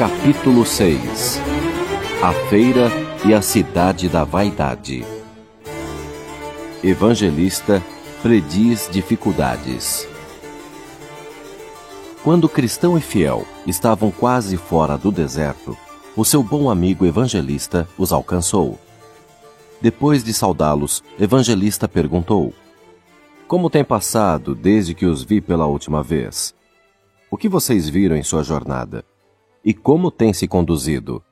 Capítulo 6 A Feira e a Cidade da Vaidade Evangelista prediz dificuldades. Quando cristão e fiel estavam quase fora do deserto, o seu bom amigo evangelista os alcançou. Depois de saudá-los, Evangelista perguntou: Como tem passado desde que os vi pela última vez? O que vocês viram em sua jornada? E como tem se conduzido?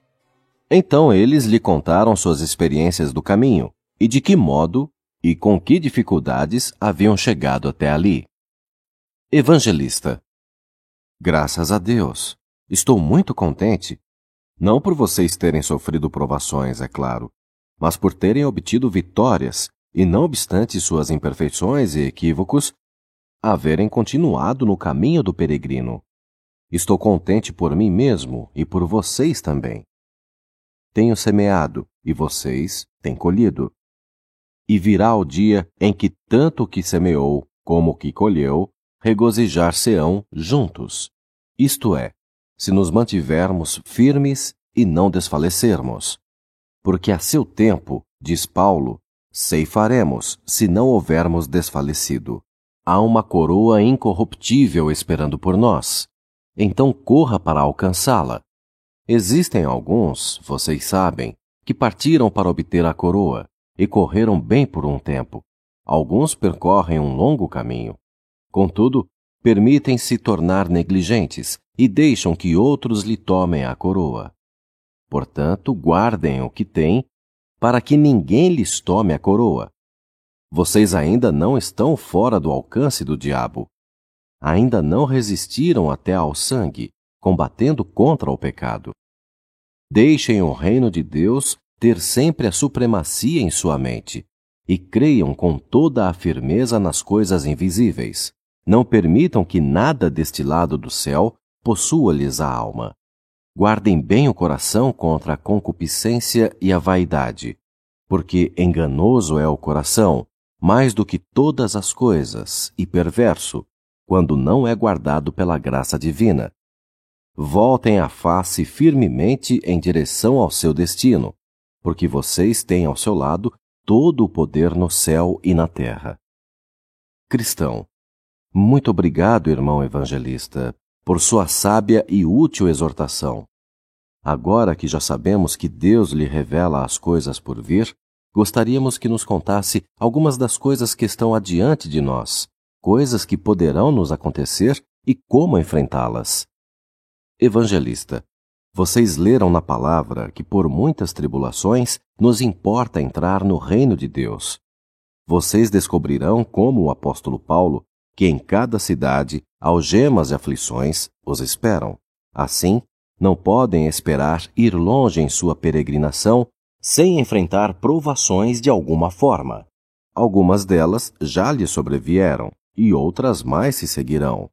Então eles lhe contaram suas experiências do caminho e de que modo e com que dificuldades haviam chegado até ali. Evangelista. Graças a Deus. Estou muito contente. Não por vocês terem sofrido provações, é claro, mas por terem obtido vitórias e, não obstante suas imperfeições e equívocos, haverem continuado no caminho do peregrino. Estou contente por mim mesmo e por vocês também. Tenho semeado e vocês têm colhido. E virá o dia em que tanto o que semeou como o que colheu regozijar-se-ão juntos. Isto é, se nos mantivermos firmes e não desfalecermos. Porque a seu tempo, diz Paulo, ceifaremos se não houvermos desfalecido há uma coroa incorruptível esperando por nós. Então corra para alcançá-la. Existem alguns, vocês sabem, que partiram para obter a coroa e correram bem por um tempo. Alguns percorrem um longo caminho. Contudo, permitem-se tornar negligentes e deixam que outros lhe tomem a coroa. Portanto, guardem o que têm, para que ninguém lhes tome a coroa. Vocês ainda não estão fora do alcance do diabo. Ainda não resistiram até ao sangue, combatendo contra o pecado. Deixem o reino de Deus ter sempre a supremacia em sua mente e creiam com toda a firmeza nas coisas invisíveis. Não permitam que nada deste lado do céu possua-lhes a alma. Guardem bem o coração contra a concupiscência e a vaidade, porque enganoso é o coração mais do que todas as coisas, e perverso, quando não é guardado pela graça divina. Voltem a face firmemente em direção ao seu destino, porque vocês têm ao seu lado todo o poder no céu e na terra. Cristão, muito obrigado, irmão evangelista, por sua sábia e útil exortação. Agora que já sabemos que Deus lhe revela as coisas por vir, gostaríamos que nos contasse algumas das coisas que estão adiante de nós, coisas que poderão nos acontecer e como enfrentá-las. Evangelista, vocês leram na palavra que por muitas tribulações nos importa entrar no reino de Deus. Vocês descobrirão como o apóstolo Paulo, que em cada cidade algemas e aflições os esperam. Assim, não podem esperar ir longe em sua peregrinação sem enfrentar provações de alguma forma. Algumas delas já lhe sobrevieram e outras mais se seguirão.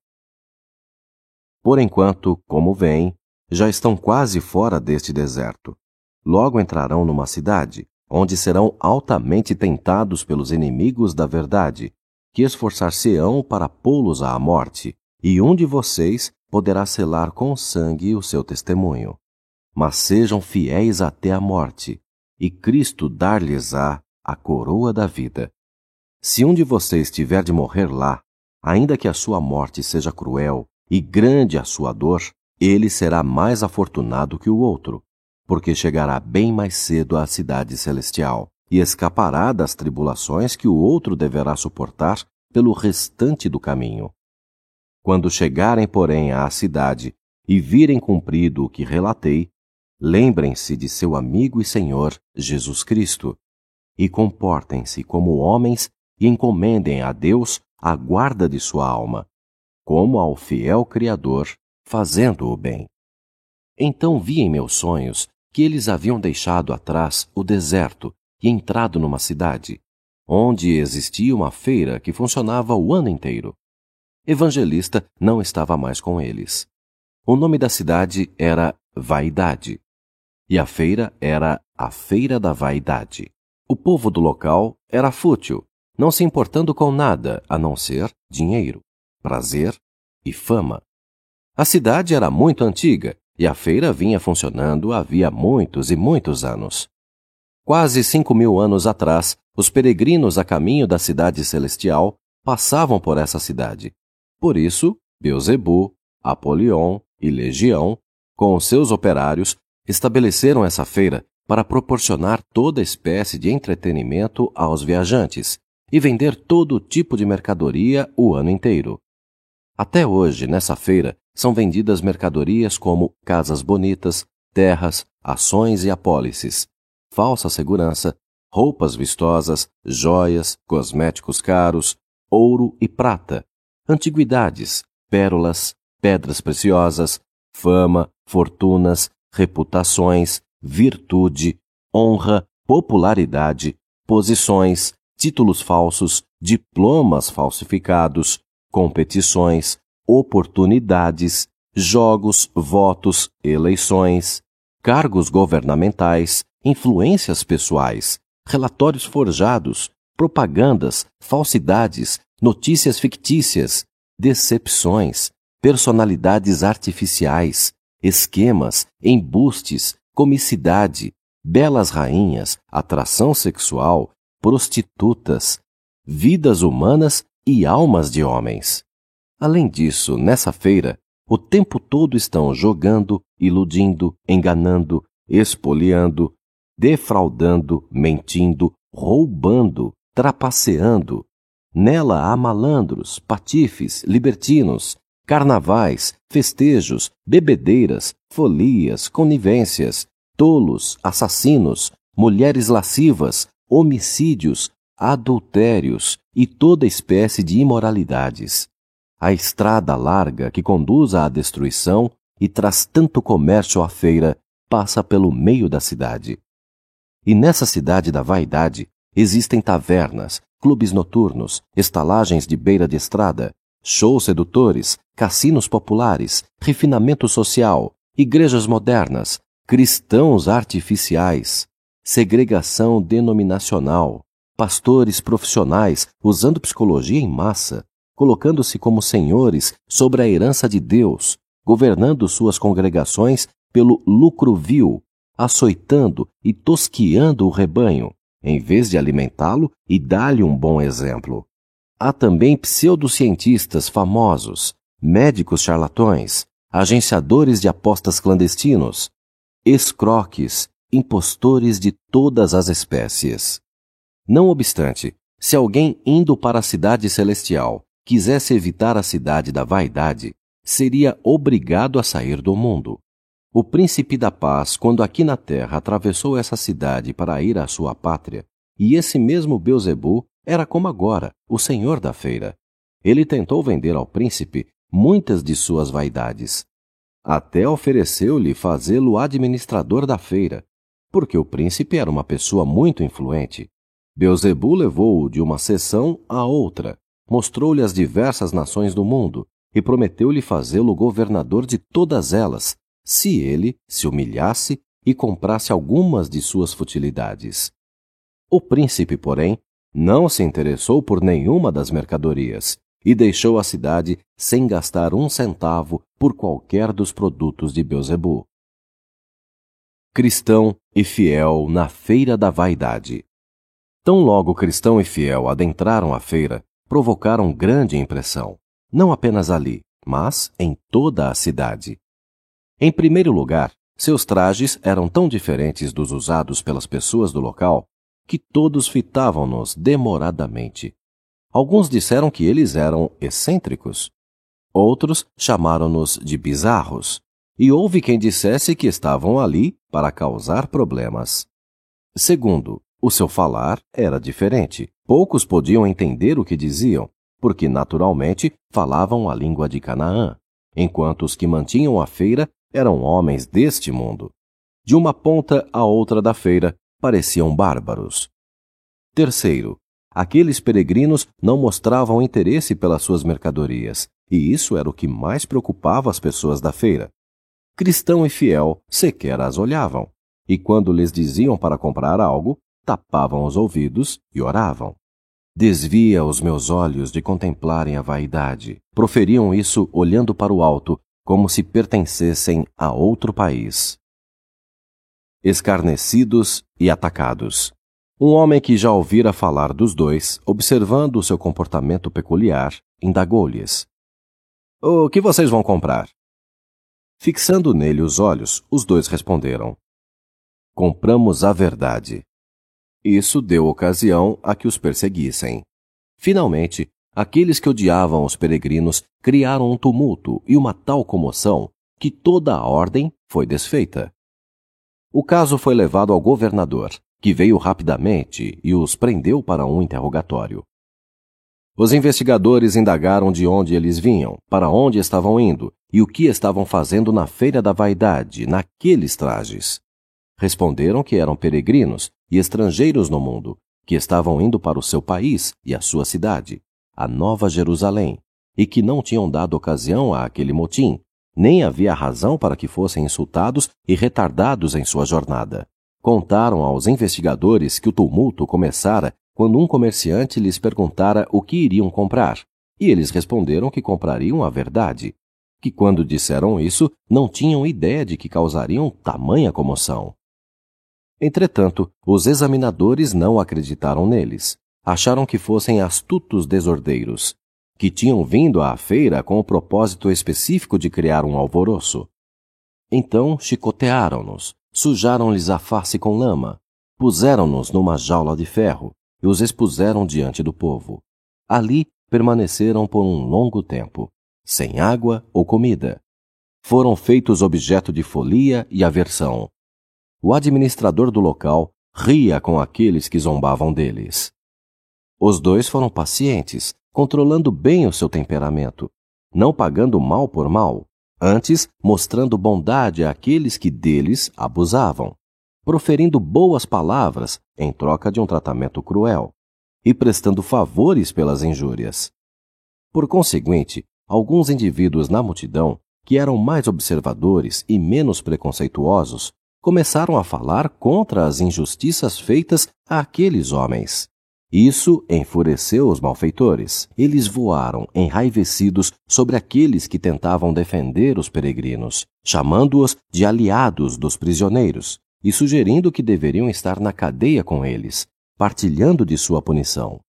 Por enquanto, como vêm, já estão quase fora deste deserto. Logo entrarão numa cidade, onde serão altamente tentados pelos inimigos da verdade, que esforçar-se-ão para pô-los à morte, e um de vocês poderá selar com sangue o seu testemunho. Mas sejam fiéis até a morte, e Cristo dar-lhes-á a coroa da vida. Se um de vocês tiver de morrer lá, ainda que a sua morte seja cruel e grande a sua dor, ele será mais afortunado que o outro, porque chegará bem mais cedo à cidade celestial e escapará das tribulações que o outro deverá suportar pelo restante do caminho. Quando chegarem, porém, à cidade e virem cumprido o que relatei, Lembrem-se de seu amigo e Senhor Jesus Cristo e comportem-se como homens e encomendem a Deus a guarda de sua alma, como ao fiel Criador, fazendo o bem. Então vi em meus sonhos que eles haviam deixado atrás o deserto e entrado numa cidade, onde existia uma feira que funcionava o ano inteiro. Evangelista não estava mais com eles. O nome da cidade era Vaidade e a feira era a Feira da Vaidade. O povo do local era fútil, não se importando com nada a não ser dinheiro, prazer e fama. A cidade era muito antiga e a feira vinha funcionando havia muitos e muitos anos. Quase cinco mil anos atrás, os peregrinos a caminho da cidade celestial passavam por essa cidade. Por isso, Beuzebu, Apolion e Legião, com os seus operários, estabeleceram essa feira para proporcionar toda espécie de entretenimento aos viajantes e vender todo tipo de mercadoria o ano inteiro. Até hoje, nessa feira, são vendidas mercadorias como casas bonitas, terras, ações e apólices, falsa segurança, roupas vistosas, joias, cosméticos caros, ouro e prata, antiguidades, pérolas, pedras preciosas, fama, fortunas, reputações, virtude, honra, popularidade, posições, títulos falsos, diplomas falsificados, competições, oportunidades, jogos, votos, eleições, cargos governamentais, influências pessoais, relatórios forjados, propagandas, falsidades, notícias fictícias, decepções, personalidades artificiais, esquemas, embustes, comicidade, belas rainhas, atração sexual, prostitutas, vidas humanas e almas de homens. Além disso, nessa feira, o tempo todo estão jogando, iludindo, enganando, espoliando, defraudando, mentindo, roubando, trapaceando. Nela há malandros, patifes, libertinos, carnavais, festejos, bebedeiras, folias, conivências, tolos, assassinos, mulheres lascivas, homicídios, adultérios e toda espécie de imoralidades. A estrada larga que conduz à destruição e traz tanto comércio à feira passa pelo meio da cidade. E nessa cidade da vaidade existem tavernas, clubes noturnos, estalagens de beira de estrada, shows sedutores, cassinos populares, refinamento social, igrejas modernas, cristãos artificiais, segregação denominacional, pastores profissionais usando psicologia em massa, colocando-se como senhores sobre a herança de Deus, governando suas congregações pelo lucro vil, açoitando e tosquiando o rebanho, em vez de alimentá-lo e dar-lhe um bom exemplo. Há também pseudocientistas famosos, médicos charlatões, agenciadores de apostas clandestinos, escroques, impostores de todas as espécies. Não obstante, se alguém indo para a cidade celestial quisesse evitar a cidade da vaidade, seria obrigado a sair do mundo. O príncipe da paz, quando aqui na terra atravessou essa cidade para ir à sua pátria, e esse mesmo Beuzebu era como agora, o senhor da feira. Ele tentou vender ao príncipe muitas de suas vaidades. Até ofereceu-lhe fazê-lo administrador da feira, porque o príncipe era uma pessoa muito influente. Beuzebu levou-o de uma sessão a outra, mostrou-lhe as diversas nações do mundo e prometeu-lhe fazê-lo governador de todas elas, se ele se humilhasse e comprasse algumas de suas futilidades. O príncipe, porém, não se interessou por nenhuma das mercadorias e deixou a cidade sem gastar um centavo por qualquer dos produtos de Beuzebu. Cristão e fiel na feira da vaidade. Tão logo cristão e fiel adentraram a feira, provocaram grande impressão, não apenas ali, mas em toda a cidade. Em primeiro lugar, seus trajes eram tão diferentes dos usados pelas pessoas do local que todos fitavam-nos demoradamente. Alguns disseram que eles eram excêntricos. Outros chamaram-nos de bizarros. E houve quem dissesse que estavam ali para causar problemas. Segundo, o seu falar era diferente. Poucos podiam entender o que diziam, porque naturalmente falavam a língua de Canaã, enquanto os que mantinham a feira eram homens deste mundo. De uma ponta à outra da feira pareciam bárbaros. Terceiro, aqueles peregrinos não mostravam interesse pelas suas mercadorias, e isso era o que mais preocupava as pessoas da feira. Cristão e fiel sequer as olhavam, e quando lhes diziam para comprar algo, tapavam os ouvidos e oravam. Desvia os meus olhos de contemplarem a vaidade. Proferiam isso olhando para o alto, como se pertencessem a outro país. Escarnecidos e atacados. Um homem que já ouvira falar dos dois, observando o seu comportamento peculiar, indagou-lhes: O que vocês vão comprar? Fixando nele os olhos, os dois responderam: Compramos a verdade. Isso deu ocasião a que os perseguissem. Finalmente, aqueles que odiavam os peregrinos criaram um tumulto e uma tal comoção que toda a ordem foi desfeita. O caso foi levado ao governador, que veio rapidamente e os prendeu para um interrogatório. Os investigadores indagaram de onde eles vinham, para onde estavam indo e o que estavam fazendo na Feira da Vaidade, naqueles trajes. Responderam que eram peregrinos e estrangeiros no mundo, que estavam indo para o seu país e a sua cidade, a Nova Jerusalém, e que não tinham dado ocasião a aquele motim, nem havia razão para que fossem insultados e retardados em sua jornada. Contaram aos investigadores que o tumulto começara quando um comerciante lhes perguntara o que iriam comprar, e eles responderam que comprariam a verdade, que quando disseram isso não tinham ideia de que causariam tamanha comoção. Entretanto, os examinadores não acreditaram neles. Acharam que fossem astutos desordeiros, que tinham vindo à feira com o propósito específico de criar um alvoroço. Então chicotearam-nos, sujaram-lhes a face com lama, puseram-nos numa jaula de ferro e os expuseram diante do povo. Ali permaneceram por um longo tempo, sem água ou comida. Foram feitos objeto de folia e aversão. O administrador do local ria com aqueles que zombavam deles. Os dois foram pacientes, controlando bem o seu temperamento, não pagando mal por mal, antes mostrando bondade àqueles que deles abusavam, proferindo boas palavras em troca de um tratamento cruel e prestando favores pelas injúrias. Por conseguinte, alguns indivíduos na multidão, que eram mais observadores e menos preconceituosos, começaram a falar contra as injustiças feitas àqueles homens. Isso enfureceu os malfeitores. Eles voaram enraivecidos sobre aqueles que tentavam defender os peregrinos, chamando-os de aliados dos prisioneiros e sugerindo que deveriam estar na cadeia com eles, partilhando de sua punição.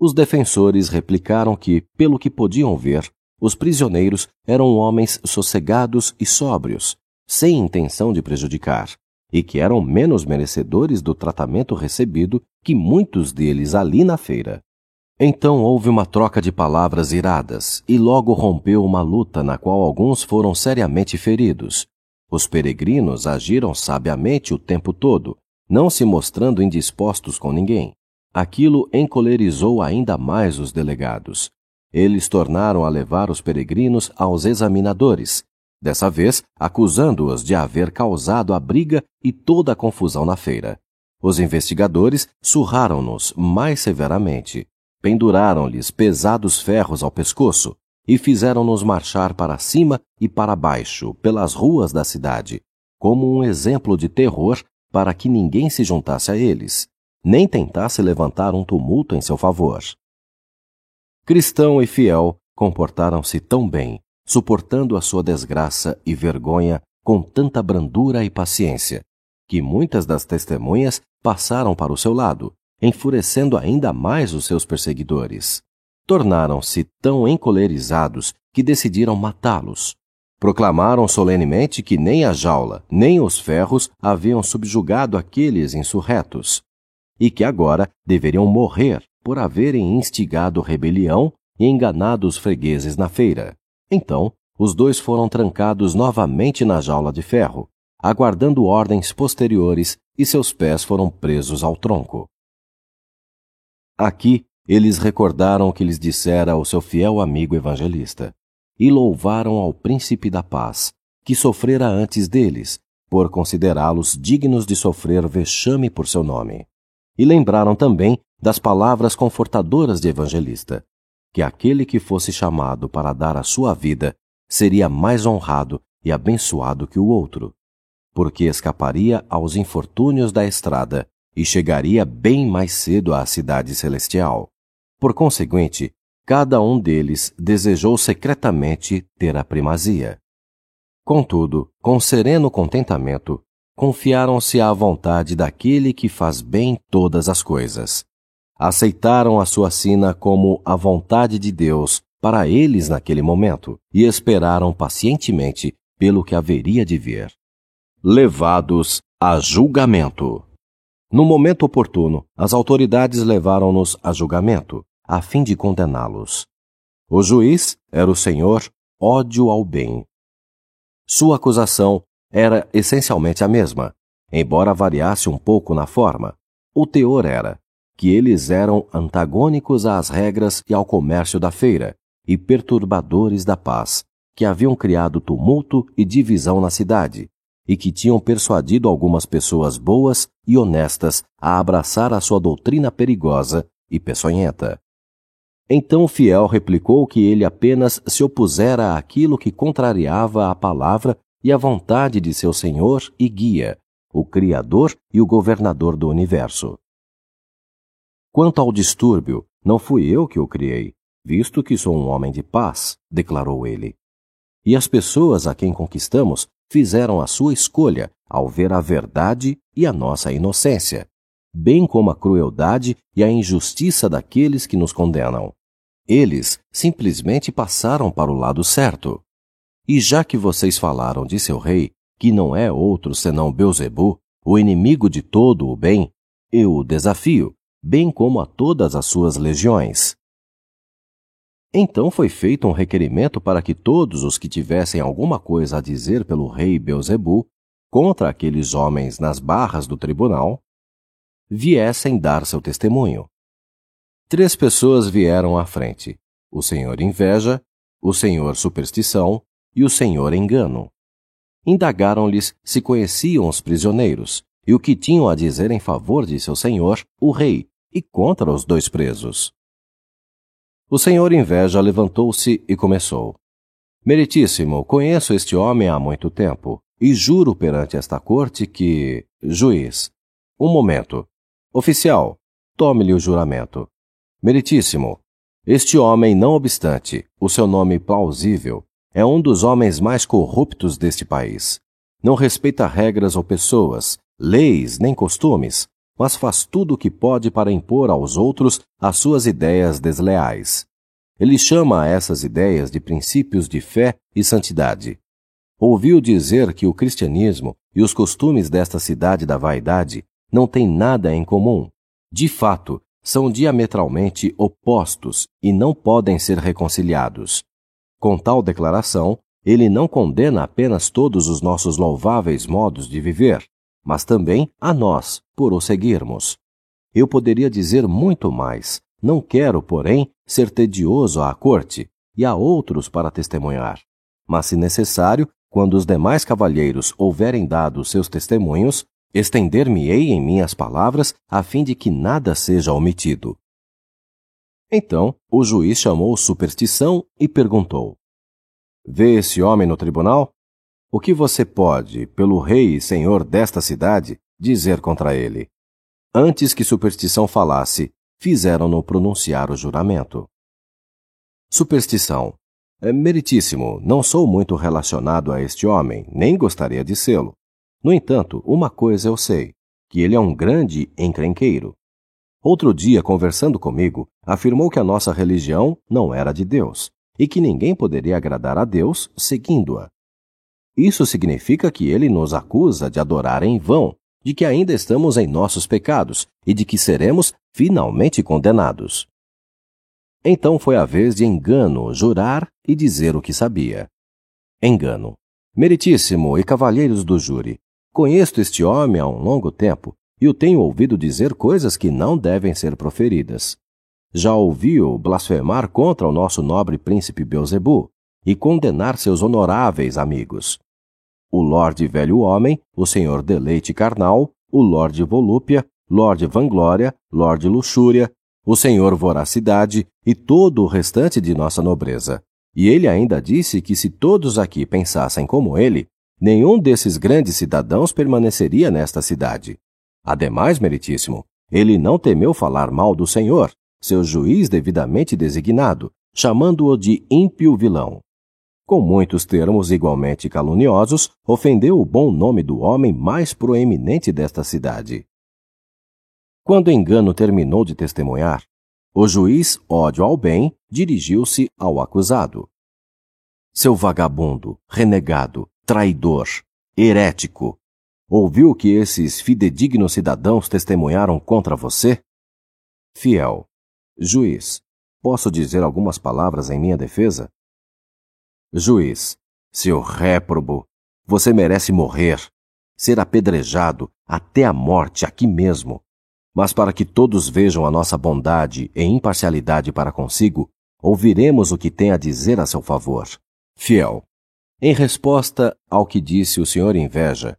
Os defensores replicaram que, pelo que podiam ver, os prisioneiros eram homens sossegados e sóbrios, sem intenção de prejudicar, e que eram menos merecedores do tratamento recebido que muitos deles ali na feira. Então houve uma troca de palavras iradas, e logo rompeu uma luta na qual alguns foram seriamente feridos. Os peregrinos agiram sabiamente o tempo todo, não se mostrando indispostos com ninguém. Aquilo encolerizou ainda mais os delegados. Eles tornaram a levar os peregrinos aos examinadores, dessa vez acusando-os de haver causado a briga e toda a confusão na feira. Os investigadores surraram-nos mais severamente, penduraram-lhes pesados ferros ao pescoço e fizeram-nos marchar para cima e para baixo pelas ruas da cidade, como um exemplo de terror para que ninguém se juntasse a eles, nem tentasse levantar um tumulto em seu favor. Cristão e fiel comportaram-se tão bem suportando a sua desgraça e vergonha com tanta brandura e paciência, que muitas das testemunhas passaram para o seu lado, enfurecendo ainda mais os seus perseguidores. Tornaram-se tão encolerizados que decidiram matá-los. Proclamaram solenemente que nem a jaula, nem os ferros haviam subjugado aqueles insurretos, e que agora deveriam morrer por haverem instigado rebelião e enganado os fregueses na feira. Então, os dois foram trancados novamente na jaula de ferro, aguardando ordens posteriores, e seus pés foram presos ao tronco. Aqui, eles recordaram o que lhes dissera o seu fiel amigo evangelista, e louvaram ao príncipe da paz, que sofrera antes deles, por considerá-los dignos de sofrer vexame por seu nome. E lembraram também das palavras confortadoras de evangelista, que aquele que fosse chamado para dar a sua vida seria mais honrado e abençoado que o outro, porque escaparia aos infortúnios da estrada e chegaria bem mais cedo à cidade celestial. Por conseguinte, cada um deles desejou secretamente ter a primazia. Contudo, com sereno contentamento, confiaram-se à vontade daquele que faz bem todas as coisas. Aceitaram a sua sina como a vontade de Deus para eles naquele momento e esperaram pacientemente pelo que haveria de vir. Levados a julgamento. No momento oportuno, as autoridades levaram-nos a julgamento, a fim de condená-los. O juiz era o senhor ódio ao bem. Sua acusação era essencialmente a mesma, embora variasse um pouco na forma. O teor era que eles eram antagônicos às regras e ao comércio da feira e perturbadores da paz, que haviam criado tumulto e divisão na cidade, e que tinham persuadido algumas pessoas boas e honestas a abraçar a sua doutrina perigosa e peçonhenta. Então o fiel replicou que ele apenas se opusera àquilo que contrariava a palavra e a vontade de seu Senhor e guia, o Criador e o governador do universo. Quanto ao distúrbio, não fui eu que o criei, visto que sou um homem de paz, declarou ele. E as pessoas a quem conquistamos fizeram a sua escolha ao ver a verdade e a nossa inocência, bem como a crueldade e a injustiça daqueles que nos condenam. Eles simplesmente passaram para o lado certo. E já que vocês falaram de seu rei, que não é outro senão Beuzebu, o inimigo de todo o bem, eu o desafio, bem como a todas as suas legiões. Então foi feito um requerimento para que todos os que tivessem alguma coisa a dizer pelo rei Beuzebu contra aqueles homens nas barras do tribunal viessem dar seu testemunho. Três pessoas vieram à frente: o senhor Inveja, o senhor Superstição e o senhor engano. Indagaram-lhes se conheciam os prisioneiros e o que tinham a dizer em favor de seu senhor, o rei, e contra os dois presos. O senhor Inveja levantou-se e começou. Meritíssimo, conheço este homem há muito tempo e juro perante esta corte que. Juiz. Um momento. Oficial, tome-lhe o juramento. Meritíssimo, este homem, não obstante o seu nome plausível, é um dos homens mais corruptos deste país. Não respeita regras ou pessoas, leis nem costumes, mas faz tudo o que pode para impor aos outros as suas ideias desleais. Ele chama essas ideias de princípios de fé e santidade. Ouviu dizer que o cristianismo e os costumes desta cidade da vaidade não têm nada em comum. De fato, são diametralmente opostos e não podem ser reconciliados. Com tal declaração, ele não condena apenas todos os nossos louváveis modos de viver, mas também a nós, por o seguirmos. Eu poderia dizer muito mais, não quero, porém, ser tedioso à corte e a outros para testemunhar. Mas, se necessário, quando os demais cavalheiros houverem dado seus testemunhos, estender-me-ei em minhas palavras, a fim de que nada seja omitido. Então o juiz chamou Superstição e perguntou: Vê esse homem no tribunal? O que você pode, pelo rei e senhor desta cidade, dizer contra ele? Antes que Superstição falasse, fizeram-no pronunciar o juramento. Superstição. É meritíssimo, não sou muito relacionado a este homem, nem gostaria de sê-lo. No entanto, uma coisa eu sei, que ele é um grande encrenqueiro. Outro dia, conversando comigo, afirmou que a nossa religião não era de Deus e que ninguém poderia agradar a Deus seguindo-a. Isso significa que ele nos acusa de adorar em vão, de que ainda estamos em nossos pecados e de que seremos finalmente condenados. Então foi a vez de engano jurar e dizer o que sabia. Engano. Meritíssimo e cavalheiros do júri, conheço este homem há um longo tempo e o tenho ouvido dizer coisas que não devem ser proferidas. Já ouvi-o blasfemar contra o nosso nobre príncipe Beuzebu e condenar seus honoráveis amigos. O Lorde Velho Homem, o Senhor Deleite Carnal, o Lorde Volúpia, Lorde Vanglória, Lorde Luxúria, o Senhor Voracidade e todo o restante de nossa nobreza. E ele ainda disse que se todos aqui pensassem como ele, nenhum desses grandes cidadãos permaneceria nesta cidade. Ademais, meritíssimo, ele não temeu falar mal do Senhor, seu juiz devidamente designado, chamando-o de ímpio vilão. com muitos termos igualmente caluniosos, ofendeu o bom nome do homem mais proeminente desta cidade. Quando o engano terminou de testemunhar, o juiz, ódio ao bem, dirigiu-se ao acusado. Seu vagabundo, renegado, traidor, herético, ouviu que esses fidedignos cidadãos testemunharam contra você? Fiel. Juiz, posso dizer algumas palavras em minha defesa? Juiz, seu réprobo, você merece morrer, ser apedrejado até a morte aqui mesmo. Mas para que todos vejam a nossa bondade e imparcialidade para consigo, ouviremos o que tem a dizer a seu favor. Fiel. Em resposta ao que disse o senhor Inveja,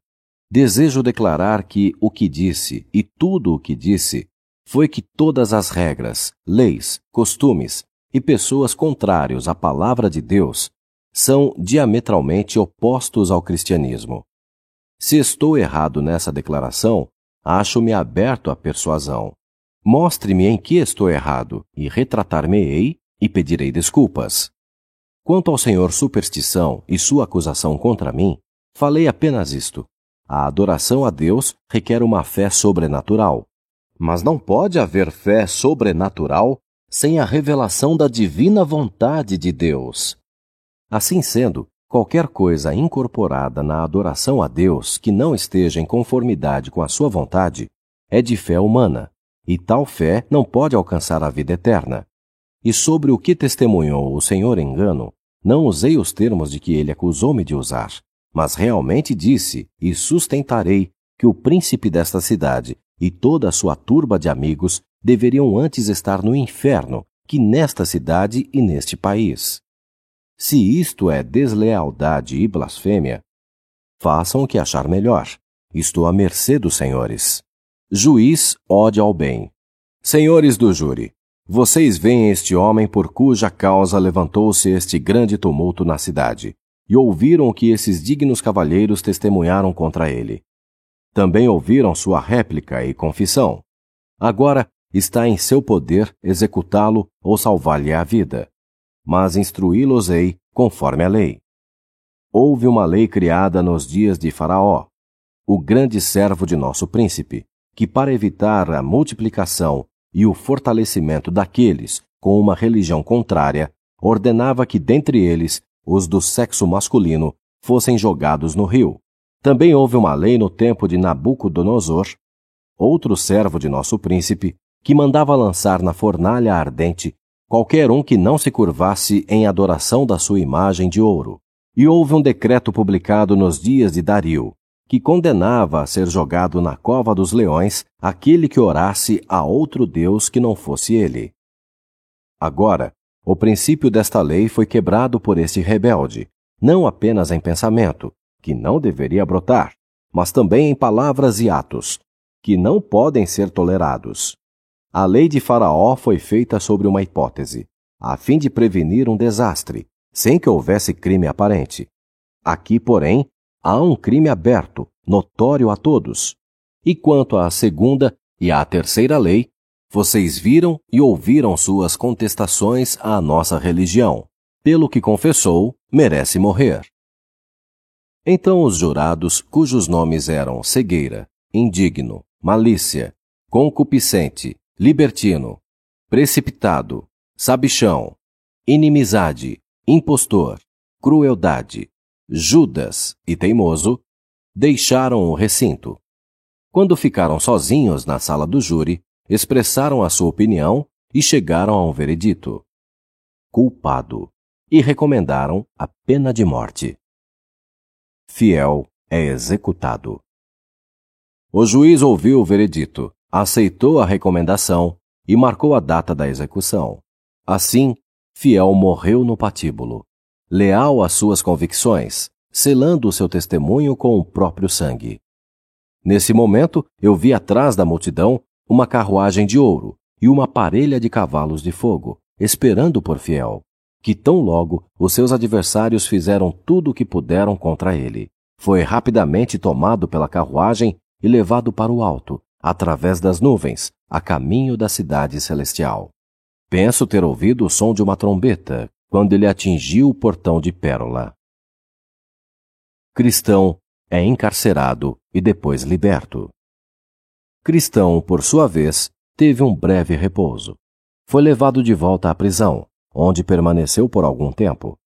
desejo declarar que o que disse e tudo o que disse foi que todas as regras, leis, costumes e pessoas contrários à palavra de Deus são diametralmente opostos ao cristianismo. Se estou errado nessa declaração, acho-me aberto à persuasão. Mostre-me em que estou errado, e retratar-me-ei e pedirei desculpas. Quanto ao senhor superstição e sua acusação contra mim, falei apenas isto. A adoração a Deus requer uma fé sobrenatural. Mas não pode haver fé sobrenatural sem a revelação da divina vontade de Deus. Assim sendo, qualquer coisa incorporada na adoração a Deus que não esteja em conformidade com a sua vontade é de fé humana, e tal fé não pode alcançar a vida eterna. E sobre o que testemunhou o Senhor engano, não usei os termos de que ele acusou-me de usar, mas realmente disse e sustentarei que o príncipe desta cidade e toda a sua turba de amigos deveriam antes estar no inferno que nesta cidade e neste país. Se isto é deslealdade e blasfêmia, façam o que achar melhor. Estou à mercê dos senhores. Juiz ode ao bem. Senhores do júri, vocês veem este homem por cuja causa levantou-se este grande tumulto na cidade, e ouviram o que esses dignos cavalheiros testemunharam contra ele. Também ouviram sua réplica e confissão. Agora está em seu poder executá-lo ou salvar-lhe a vida mas instruí-los-ei conforme a lei. Houve uma lei criada nos dias de Faraó, o grande servo de nosso príncipe, que, para evitar a multiplicação e o fortalecimento daqueles com uma religião contrária, ordenava que dentre eles os do sexo masculino fossem jogados no rio. Também houve uma lei no tempo de Nabucodonosor, outro servo de nosso príncipe, que mandava lançar na fornalha ardente qualquer um que não se curvasse em adoração da sua imagem de ouro. E houve um decreto publicado nos dias de Dario, que condenava a ser jogado na cova dos leões aquele que orasse a outro Deus que não fosse ele. Agora, o princípio desta lei foi quebrado por este rebelde, não apenas em pensamento, que não deveria brotar, mas também em palavras e atos, que não podem ser tolerados. A lei de Faraó foi feita sobre uma hipótese, a fim de prevenir um desastre, sem que houvesse crime aparente. Aqui, porém, há um crime aberto, notório a todos. E quanto à segunda e à terceira lei, vocês viram e ouviram suas contestações à nossa religião. Pelo que confessou, merece morrer. Então os jurados, cujos nomes eram cegueira, indigno, malícia, concupiscente, libertino, precipitado, sabichão, inimizade, impostor, crueldade, Judas e teimoso, deixaram o recinto. Quando ficaram sozinhos na sala do júri, expressaram a sua opinião e chegaram a um veredito. Culpado. E recomendaram a pena de morte. Fiel é executado. O juiz ouviu o veredito aceitou a recomendação e marcou a data da execução. Assim, Fiel morreu no patíbulo, leal às suas convicções, selando o seu testemunho com o próprio sangue. Nesse momento, eu vi atrás da multidão uma carruagem de ouro e uma parelha de cavalos de fogo, esperando por Fiel, que tão logo os seus adversários fizeram tudo o que puderam contra ele. Foi rapidamente tomado pela carruagem e levado para o alto, através das nuvens, a caminho da cidade celestial. Penso ter ouvido o som de uma trombeta, quando ele atingiu o portão de Pérola. Cristão é encarcerado e depois liberto. Cristão, por sua vez, teve um breve repouso. Foi levado de volta à prisão, onde permaneceu por algum tempo.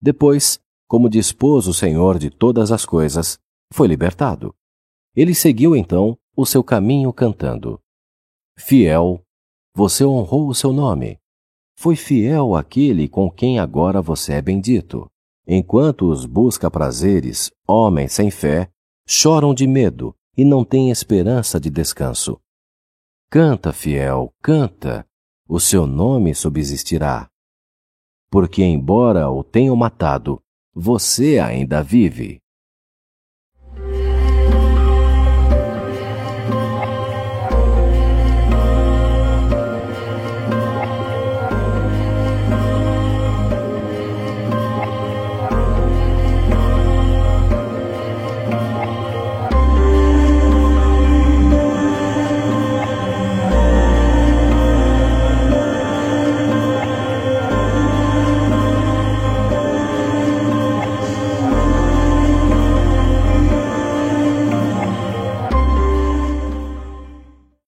Depois, como dispôs o Senhor de todas as coisas, foi libertado. Ele seguiu então o seu caminho cantando: Fiel, você honrou o seu nome. Foi fiel aquele com quem agora você é bendito. Enquanto os busca prazeres, homens sem fé, choram de medo e não têm esperança de descanso. Canta, fiel, canta, o seu nome subsistirá. Porque, embora o tenham matado, você ainda vive.